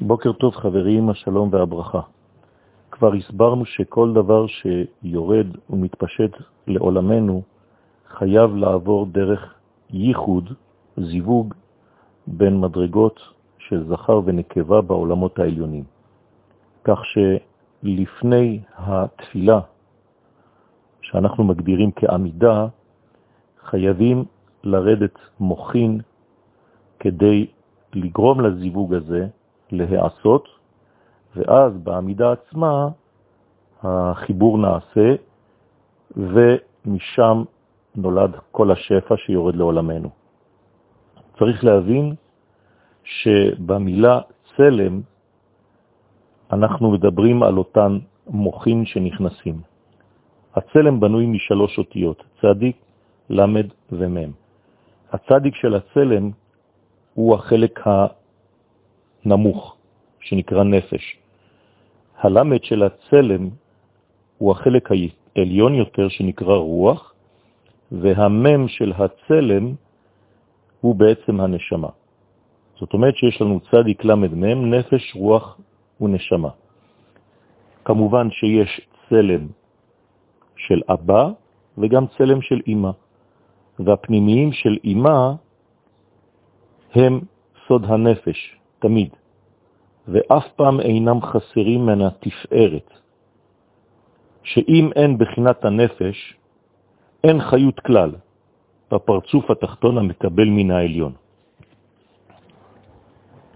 בוקר טוב חברים, השלום והברכה. כבר הסברנו שכל דבר שיורד ומתפשט לעולמנו חייב לעבור דרך ייחוד, זיווג, בין מדרגות של זכר ונקבה בעולמות העליונים. כך שלפני התפילה, שאנחנו מגדירים כעמידה, חייבים לרדת מוכין כדי לגרום לזיווג הזה להיעשות, ואז בעמידה עצמה החיבור נעשה, ומשם נולד כל השפע שיורד לעולמנו. צריך להבין שבמילה צלם אנחנו מדברים על אותן מוחין שנכנסים. הצלם בנוי משלוש אותיות, צדיק, למד ומם. הצדיק של הצלם הוא החלק הנמוך, שנקרא נפש. הלמד של הצלם הוא החלק העליון יותר, שנקרא רוח, והמם של הצלם הוא בעצם הנשמה. זאת אומרת שיש לנו צדיק למד מם, נפש, רוח ונשמה. כמובן שיש צלם של אבא וגם צלם של אמא, והפנימיים של אמא הם סוד הנפש, תמיד, ואף פעם אינם חסרים מן התפארת, שאם אין בחינת הנפש, אין חיות כלל בפרצוף התחתון המקבל מן העליון.